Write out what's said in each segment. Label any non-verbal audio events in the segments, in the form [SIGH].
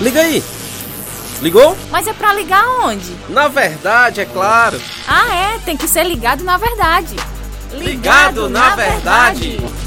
Liga aí! Ligou? Mas é pra ligar onde? Na verdade, é claro. Ah, é, tem que ser ligado na verdade. Ligado, ligado na, na, verdade. verdade.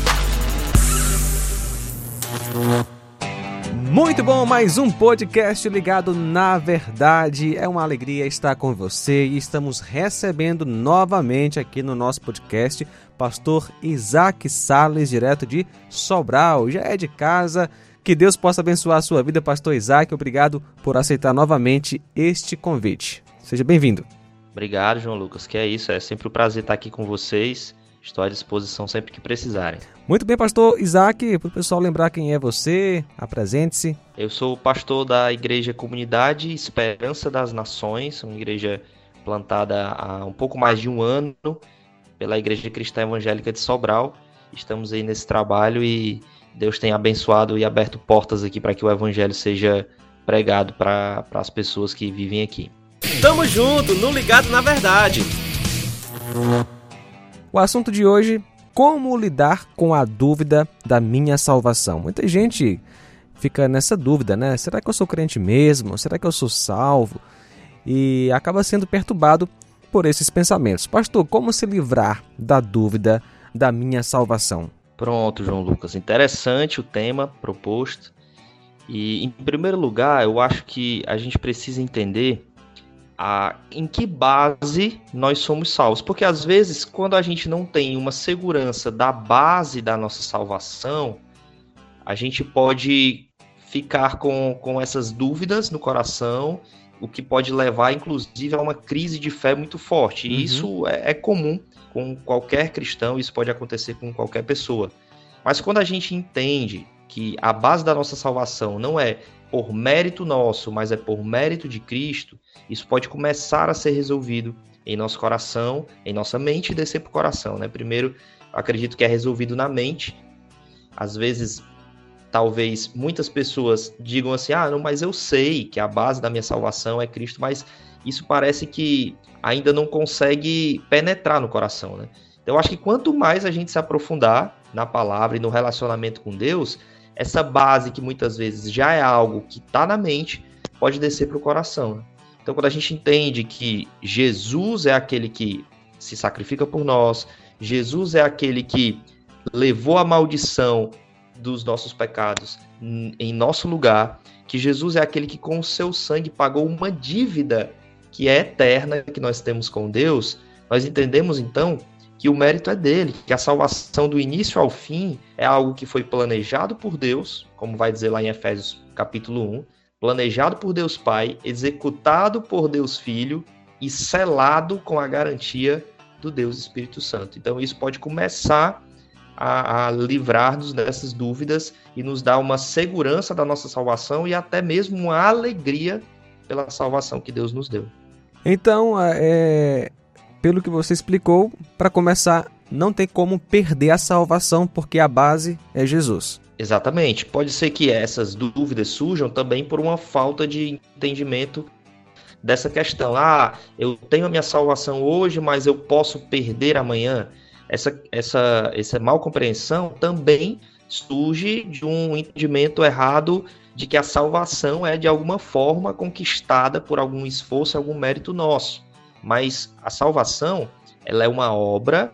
Muito bom, mais um podcast ligado na verdade. É uma alegria estar com você e estamos recebendo novamente aqui no nosso podcast pastor Isaac Sales, direto de Sobral. Já é de casa. Que Deus possa abençoar a sua vida, pastor Isaac. Obrigado por aceitar novamente este convite. Seja bem-vindo. Obrigado, João Lucas. Que é isso, é sempre um prazer estar aqui com vocês. Estou à disposição sempre que precisarem. Muito bem, pastor Isaac, para o pessoal lembrar quem é você, apresente-se. Eu sou pastor da Igreja Comunidade Esperança das Nações, uma igreja plantada há um pouco mais de um ano pela Igreja Cristã Evangélica de Sobral. Estamos aí nesse trabalho e Deus tem abençoado e aberto portas aqui para que o Evangelho seja pregado para as pessoas que vivem aqui. Tamo junto, no Ligado na Verdade. O assunto de hoje: como lidar com a dúvida da minha salvação. Muita gente fica nessa dúvida, né? Será que eu sou crente mesmo? Será que eu sou salvo? E acaba sendo perturbado por esses pensamentos. Pastor, como se livrar da dúvida da minha salvação? Pronto, João Lucas. Interessante o tema proposto. E, em primeiro lugar, eu acho que a gente precisa entender a, em que base nós somos salvos. Porque, às vezes, quando a gente não tem uma segurança da base da nossa salvação, a gente pode ficar com, com essas dúvidas no coração o que pode levar, inclusive, a uma crise de fé muito forte. E uhum. isso é, é, comum com qualquer cristão, isso pode acontecer com qualquer pessoa. Mas quando a gente entende que a base da nossa salvação não é por mérito nosso, mas é por mérito de Cristo, isso pode começar a ser resolvido em nosso coração, em nossa mente e descer para o coração. Né? Primeiro, acredito que é resolvido na mente. Às vezes talvez muitas pessoas digam assim: ah, não, mas eu sei que a base da minha salvação é Cristo, mas isso parece que ainda não consegue penetrar no coração, né? Então, eu acho que quanto mais a gente se aprofundar na palavra e no relacionamento com Deus, essa base que muitas vezes já é algo que está na mente, pode descer para o coração. Né? Então, quando a gente entende que Jesus é aquele que se sacrifica por nós, Jesus é aquele que levou a maldição dos nossos pecados em nosso lugar, que Jesus é aquele que com o seu sangue pagou uma dívida que é eterna que nós temos com Deus, nós entendemos então que o mérito é dele, que a salvação do início ao fim é algo que foi planejado por Deus, como vai dizer lá em Efésios capítulo 1, planejado por Deus Pai, executado por Deus Filho e selado com a garantia do Deus Espírito Santo. Então isso pode começar a, a livrar-nos dessas dúvidas e nos dar uma segurança da nossa salvação e até mesmo uma alegria pela salvação que Deus nos deu. Então, é, pelo que você explicou, para começar, não tem como perder a salvação porque a base é Jesus. Exatamente. Pode ser que essas dúvidas surjam também por uma falta de entendimento dessa questão. Ah, eu tenho a minha salvação hoje, mas eu posso perder amanhã essa, essa, essa mal compreensão também surge de um entendimento errado de que a salvação é de alguma forma conquistada por algum esforço, algum mérito nosso. Mas a salvação, ela é uma obra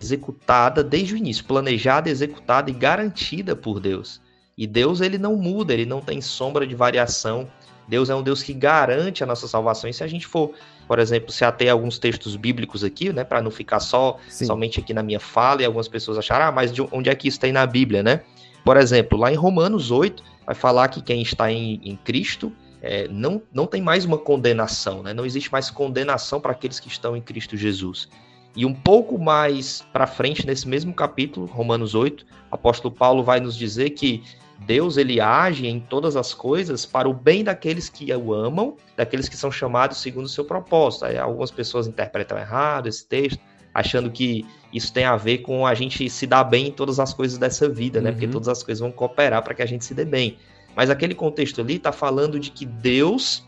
executada desde o início, planejada, executada e garantida por Deus. E Deus ele não muda, ele não tem sombra de variação. Deus é um Deus que garante a nossa salvação. E se a gente for por exemplo, se até alguns textos bíblicos aqui, né, para não ficar só Sim. somente aqui na minha fala e algumas pessoas acharem, ah, mas de onde é que isso tem na Bíblia, né? Por exemplo, lá em Romanos 8, vai falar que quem está em, em Cristo é, não, não tem mais uma condenação, né? Não existe mais condenação para aqueles que estão em Cristo Jesus. E um pouco mais para frente, nesse mesmo capítulo, Romanos 8, o apóstolo Paulo vai nos dizer que Deus ele age em todas as coisas para o bem daqueles que o amam, daqueles que são chamados segundo o seu propósito. Aí algumas pessoas interpretam errado esse texto, achando que isso tem a ver com a gente se dar bem em todas as coisas dessa vida, né? Uhum. Porque todas as coisas vão cooperar para que a gente se dê bem. Mas aquele contexto ali está falando de que Deus,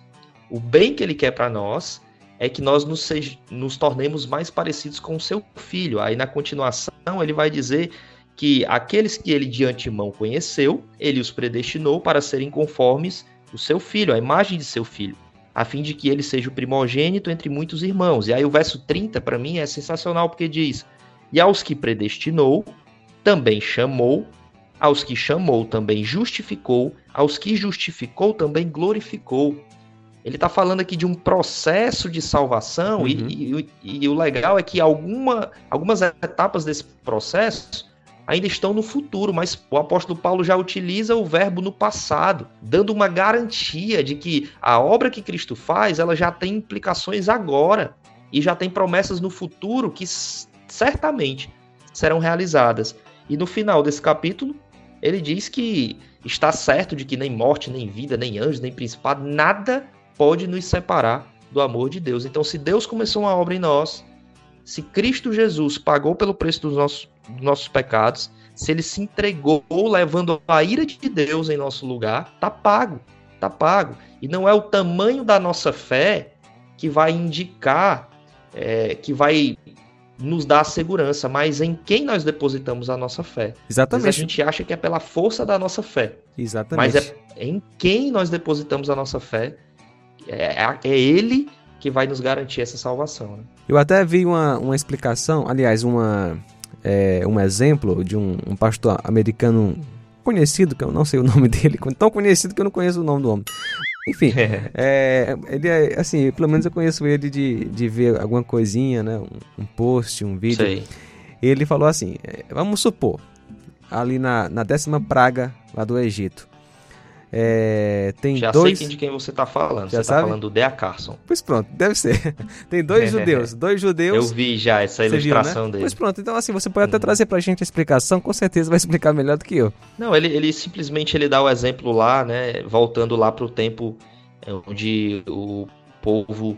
o bem que ele quer para nós, é que nós nos, nos tornemos mais parecidos com o seu filho. Aí na continuação ele vai dizer que aqueles que ele de antemão conheceu, ele os predestinou para serem conformes o seu filho, a imagem de seu filho, a fim de que ele seja o primogênito entre muitos irmãos. E aí o verso 30 para mim é sensacional porque diz: "E aos que predestinou, também chamou, aos que chamou também justificou, aos que justificou também glorificou." Ele está falando aqui de um processo de salvação uhum. e, e, e, o legal é que alguma, algumas etapas desse processo ainda estão no futuro, mas o apóstolo Paulo já utiliza o verbo no passado, dando uma garantia de que a obra que Cristo faz, ela já tem implicações agora e já tem promessas no futuro que certamente serão realizadas. E no final desse capítulo, ele diz que está certo de que nem morte, nem vida, nem anjo, nem principado, nada pode nos separar do amor de Deus. Então, se Deus começou uma obra em nós, se Cristo Jesus pagou pelo preço dos nossos, dos nossos pecados, se ele se entregou levando a ira de Deus em nosso lugar, tá pago, tá pago. E não é o tamanho da nossa fé que vai indicar, é, que vai nos dar a segurança, mas em quem nós depositamos a nossa fé. Exatamente. A gente acha que é pela força da nossa fé. Exatamente. Mas é em quem nós depositamos a nossa fé é, é ele que vai nos garantir essa salvação. Né? Eu até vi uma, uma explicação, aliás, uma, é, um exemplo de um, um, pastor americano conhecido, que eu não sei o [LAUGHS] nome dele, tão conhecido que eu não conheço o nome do homem. Enfim, é, ele é, assim, pelo menos eu conheço ele de, de ver alguma coisinha, né? Um, um post, um vídeo. Sei. Ele falou assim: é, vamos supor, ali na, na décima praga lá do Egito. É, tem Já dois... sei de quem você está falando. Já você está falando do Dea Carson. Pois pronto, deve ser. [LAUGHS] tem dois [LAUGHS] judeus. Dois judeus. Eu vi já essa ilustração viu, né? dele. Pois pronto, então assim, você pode até uhum. trazer pra gente a explicação, com certeza vai explicar melhor do que eu. Não, ele, ele simplesmente ele dá o exemplo lá, né? Voltando lá pro tempo é, onde o povo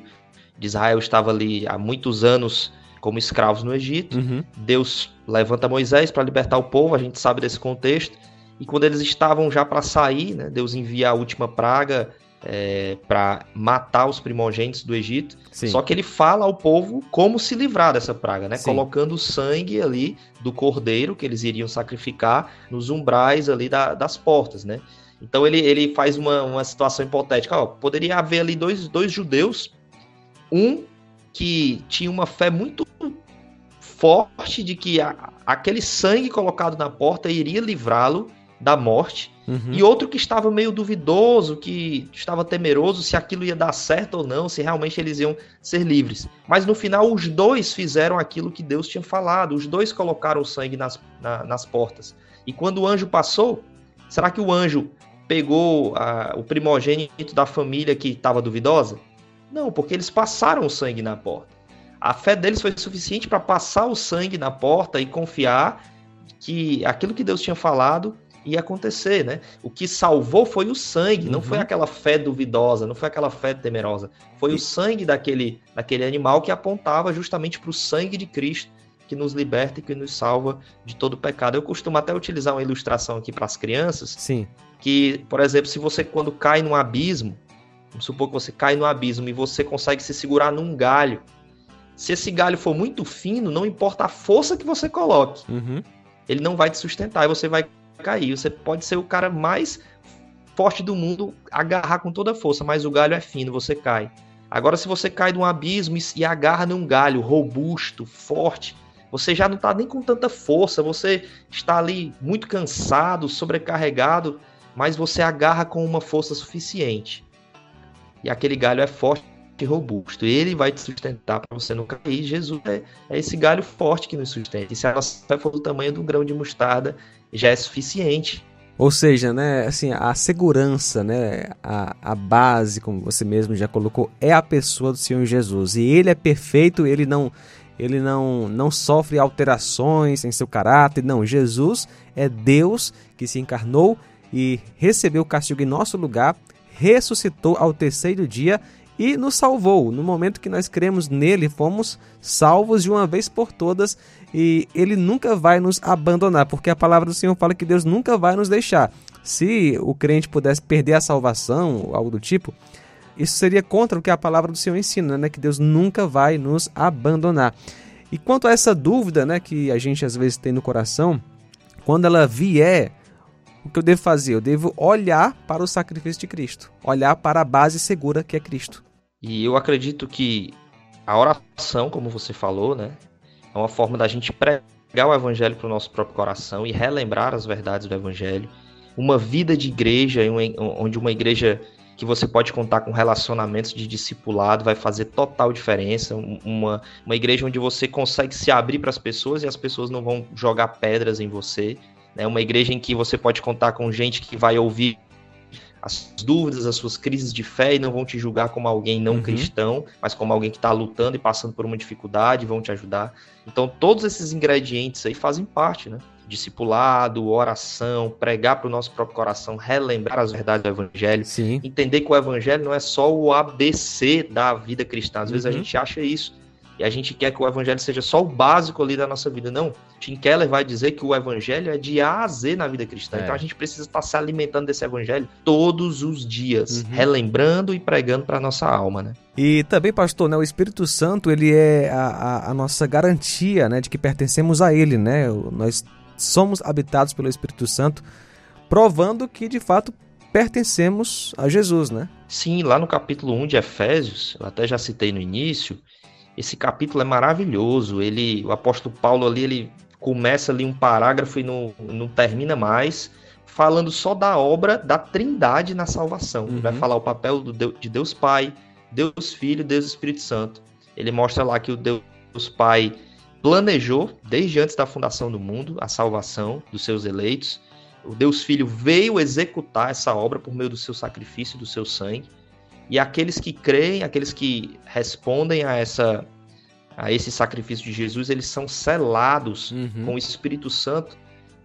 de Israel estava ali há muitos anos como escravos no Egito. Uhum. Deus levanta Moisés para libertar o povo, a gente sabe desse contexto. E quando eles estavam já para sair, né, Deus envia a última praga é, para matar os primogênitos do Egito. Sim. Só que ele fala ao povo como se livrar dessa praga, né? Sim. Colocando o sangue ali do cordeiro que eles iriam sacrificar nos umbrais ali da, das portas, né? Então ele, ele faz uma, uma situação hipotética. Ó, poderia haver ali dois, dois judeus, um que tinha uma fé muito forte de que a, aquele sangue colocado na porta iria livrá-lo da morte, uhum. e outro que estava meio duvidoso, que estava temeroso se aquilo ia dar certo ou não, se realmente eles iam ser livres. Mas no final, os dois fizeram aquilo que Deus tinha falado, os dois colocaram o sangue nas, na, nas portas. E quando o anjo passou, será que o anjo pegou a, o primogênito da família que estava duvidosa? Não, porque eles passaram o sangue na porta. A fé deles foi suficiente para passar o sangue na porta e confiar que aquilo que Deus tinha falado ia acontecer, né? O que salvou foi o sangue, uhum. não foi uhum. aquela fé duvidosa, não foi aquela fé temerosa. Foi e... o sangue daquele, daquele animal que apontava justamente para o sangue de Cristo que nos liberta e que nos salva de todo pecado. Eu costumo até utilizar uma ilustração aqui para as crianças. Sim. Que, por exemplo, se você quando cai num abismo, vamos supor que você cai no abismo e você consegue se segurar num galho. Se esse galho for muito fino, não importa a força que você coloque, uhum. ele não vai te sustentar e você vai cair. Você pode ser o cara mais forte do mundo, agarrar com toda a força, mas o galho é fino, você cai. Agora, se você cai de um abismo e agarra num galho robusto, forte, você já não está nem com tanta força, você está ali muito cansado, sobrecarregado, mas você agarra com uma força suficiente. E aquele galho é forte e robusto. Ele vai te sustentar para você não cair. Jesus é, é, esse galho forte que nos sustenta. E se a nossa for do tamanho de um grão de mostarda, já é suficiente. Ou seja, né, assim, a segurança, né, a, a base, como você mesmo já colocou, é a pessoa do Senhor Jesus. E ele é perfeito, ele não ele não, não sofre alterações em seu caráter. Não, Jesus é Deus que se encarnou e recebeu o castigo em nosso lugar, ressuscitou ao terceiro dia e nos salvou. No momento que nós cremos nele, fomos salvos de uma vez por todas e ele nunca vai nos abandonar, porque a palavra do Senhor fala que Deus nunca vai nos deixar. Se o crente pudesse perder a salvação, algo do tipo, isso seria contra o que a palavra do Senhor ensina, né? Que Deus nunca vai nos abandonar. E quanto a essa dúvida, né, que a gente às vezes tem no coração, quando ela vier, o que eu devo fazer? Eu devo olhar para o sacrifício de Cristo, olhar para a base segura que é Cristo. E eu acredito que a oração, como você falou, né, é uma forma da gente pregar o evangelho para o nosso próprio coração e relembrar as verdades do evangelho. Uma vida de igreja, onde uma igreja que você pode contar com relacionamentos de discipulado, vai fazer total diferença. Uma, uma igreja onde você consegue se abrir para as pessoas e as pessoas não vão jogar pedras em você. Né? Uma igreja em que você pode contar com gente que vai ouvir as dúvidas, as suas crises de fé e não vão te julgar como alguém não uhum. cristão, mas como alguém que está lutando e passando por uma dificuldade, vão te ajudar. Então, todos esses ingredientes aí fazem parte, né? discipulado, oração, pregar para o nosso próprio coração, relembrar as verdades do Evangelho, Sim. entender que o Evangelho não é só o ABC da vida cristã. Às vezes a uhum. gente acha isso. E a gente quer que o evangelho seja só o básico ali da nossa vida. Não. Tim Keller vai dizer que o evangelho é de A a Z na vida cristã. É. Então a gente precisa estar se alimentando desse evangelho todos os dias, uhum. relembrando e pregando para nossa alma, né? E também, pastor, né, o Espírito Santo, ele é a, a, a nossa garantia, né, de que pertencemos a ele, né? Nós somos habitados pelo Espírito Santo, provando que de fato pertencemos a Jesus, né? Sim, lá no capítulo 1 de Efésios, eu até já citei no início, esse capítulo é maravilhoso. Ele, o apóstolo Paulo ali, ele começa ali um parágrafo e não, não termina mais, falando só da obra da Trindade na salvação. Uhum. Ele vai falar o papel do, de Deus Pai, Deus Filho, Deus Espírito Santo. Ele mostra lá que o Deus Pai planejou, desde antes da fundação do mundo, a salvação dos seus eleitos. O Deus Filho veio executar essa obra por meio do seu sacrifício, do seu sangue. E aqueles que creem, aqueles que respondem a essa a esse sacrifício de Jesus, eles são selados uhum. com o Espírito Santo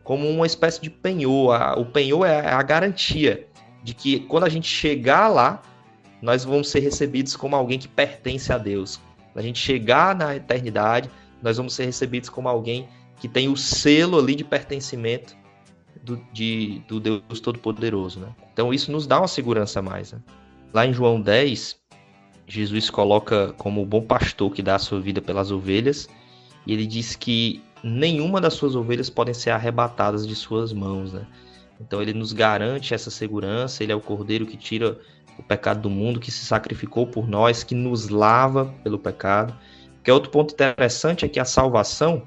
como uma espécie de penhor. O penhor é a garantia de que quando a gente chegar lá, nós vamos ser recebidos como alguém que pertence a Deus. Quando a gente chegar na eternidade, nós vamos ser recebidos como alguém que tem o selo ali de pertencimento do, de, do Deus Todo-Poderoso. Né? Então isso nos dá uma segurança a mais. Né? Lá em João 10, Jesus coloca como o bom pastor que dá a sua vida pelas ovelhas, e ele diz que nenhuma das suas ovelhas podem ser arrebatadas de suas mãos. Né? Então ele nos garante essa segurança, ele é o cordeiro que tira o pecado do mundo, que se sacrificou por nós, que nos lava pelo pecado. Que outro ponto interessante é que a salvação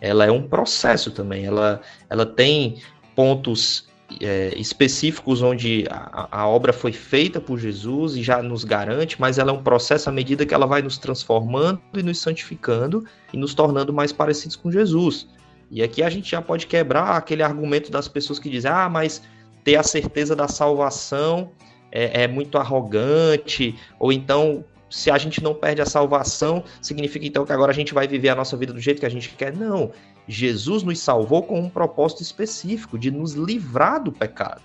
ela é um processo também. Ela, ela tem pontos é, específicos onde a, a, obra foi feita por Jesus e já nos garante, mas ela é um processo à medida que ela vai nos transformando e nos santificando e nos tornando mais parecidos com Jesus. E aqui a gente já pode quebrar aquele argumento das pessoas que dizem: ah, mas ter a certeza da salvação é, é muito arrogante, ou então se a gente não perde a salvação, significa então que agora a gente vai viver a nossa vida do jeito que a gente quer? Não. Jesus nos salvou com um propósito específico de nos livrar do pecado.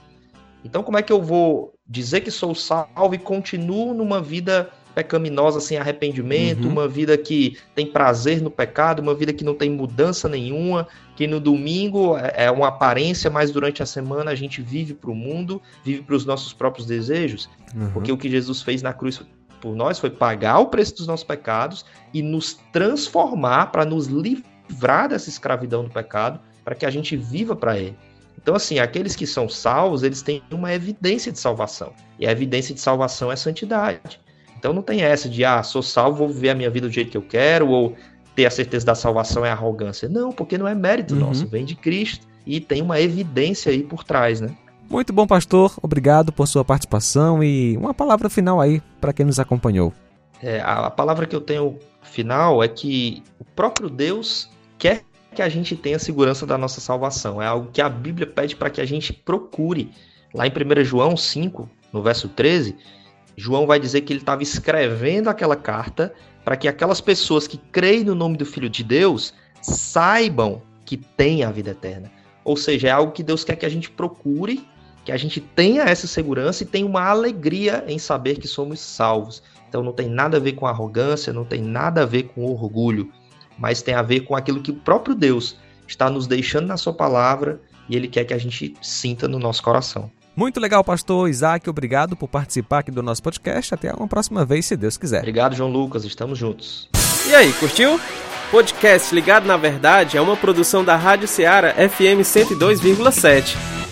Então, como é que eu vou dizer que sou salvo e continuo numa vida pecaminosa sem arrependimento, uhum. uma vida que tem prazer no pecado, uma vida que não tem mudança nenhuma, que no domingo é, é uma aparência, mas durante a semana a gente vive para o mundo, vive para os nossos próprios desejos? Uhum. Porque o que Jesus fez na cruz por nós foi pagar o preço dos nossos pecados e nos transformar para nos livrar dessa escravidão do pecado, para que a gente viva para ele. Então, assim, aqueles que são salvos, eles têm uma evidência de salvação. E a evidência de salvação é santidade. Então não tem essa de, ah, sou salvo, vou viver a minha vida do jeito que eu quero, ou ter a certeza da salvação é arrogância. Não, porque não é mérito uhum. nosso, vem de Cristo. E tem uma evidência aí por trás, né? Muito bom, pastor. Obrigado por sua participação e uma palavra final aí para quem nos acompanhou. É, a, palavra que eu tenho final é que o próprio Deus quer que a gente tenha segurança da nossa salvação. É algo que a Bíblia pede para que a gente procure. Lá em 1 João 5, no verso 13, João vai dizer que ele estava escrevendo aquela carta para que aquelas pessoas que creem no nome do Filho de Deus saibam que têm a vida eterna. Ou seja, é algo que Deus quer que a gente procure que a gente tenha essa segurança e tenha uma alegria em saber que somos salvos. Então não tem nada a ver com arrogância, não tem nada a ver com orgulho, mas tem a ver com aquilo que o próprio Deus está nos deixando na sua palavra e ele quer que a gente sinta no nosso coração. Muito legal, pastor Isaac. Obrigado por participar aqui do nosso podcast. Até uma próxima vez, se Deus quiser. Obrigado, João Lucas. Estamos juntos. E aí, curtiu? Podcast Ligado na Verdade é uma produção da Rádio Ceará FM 102,7.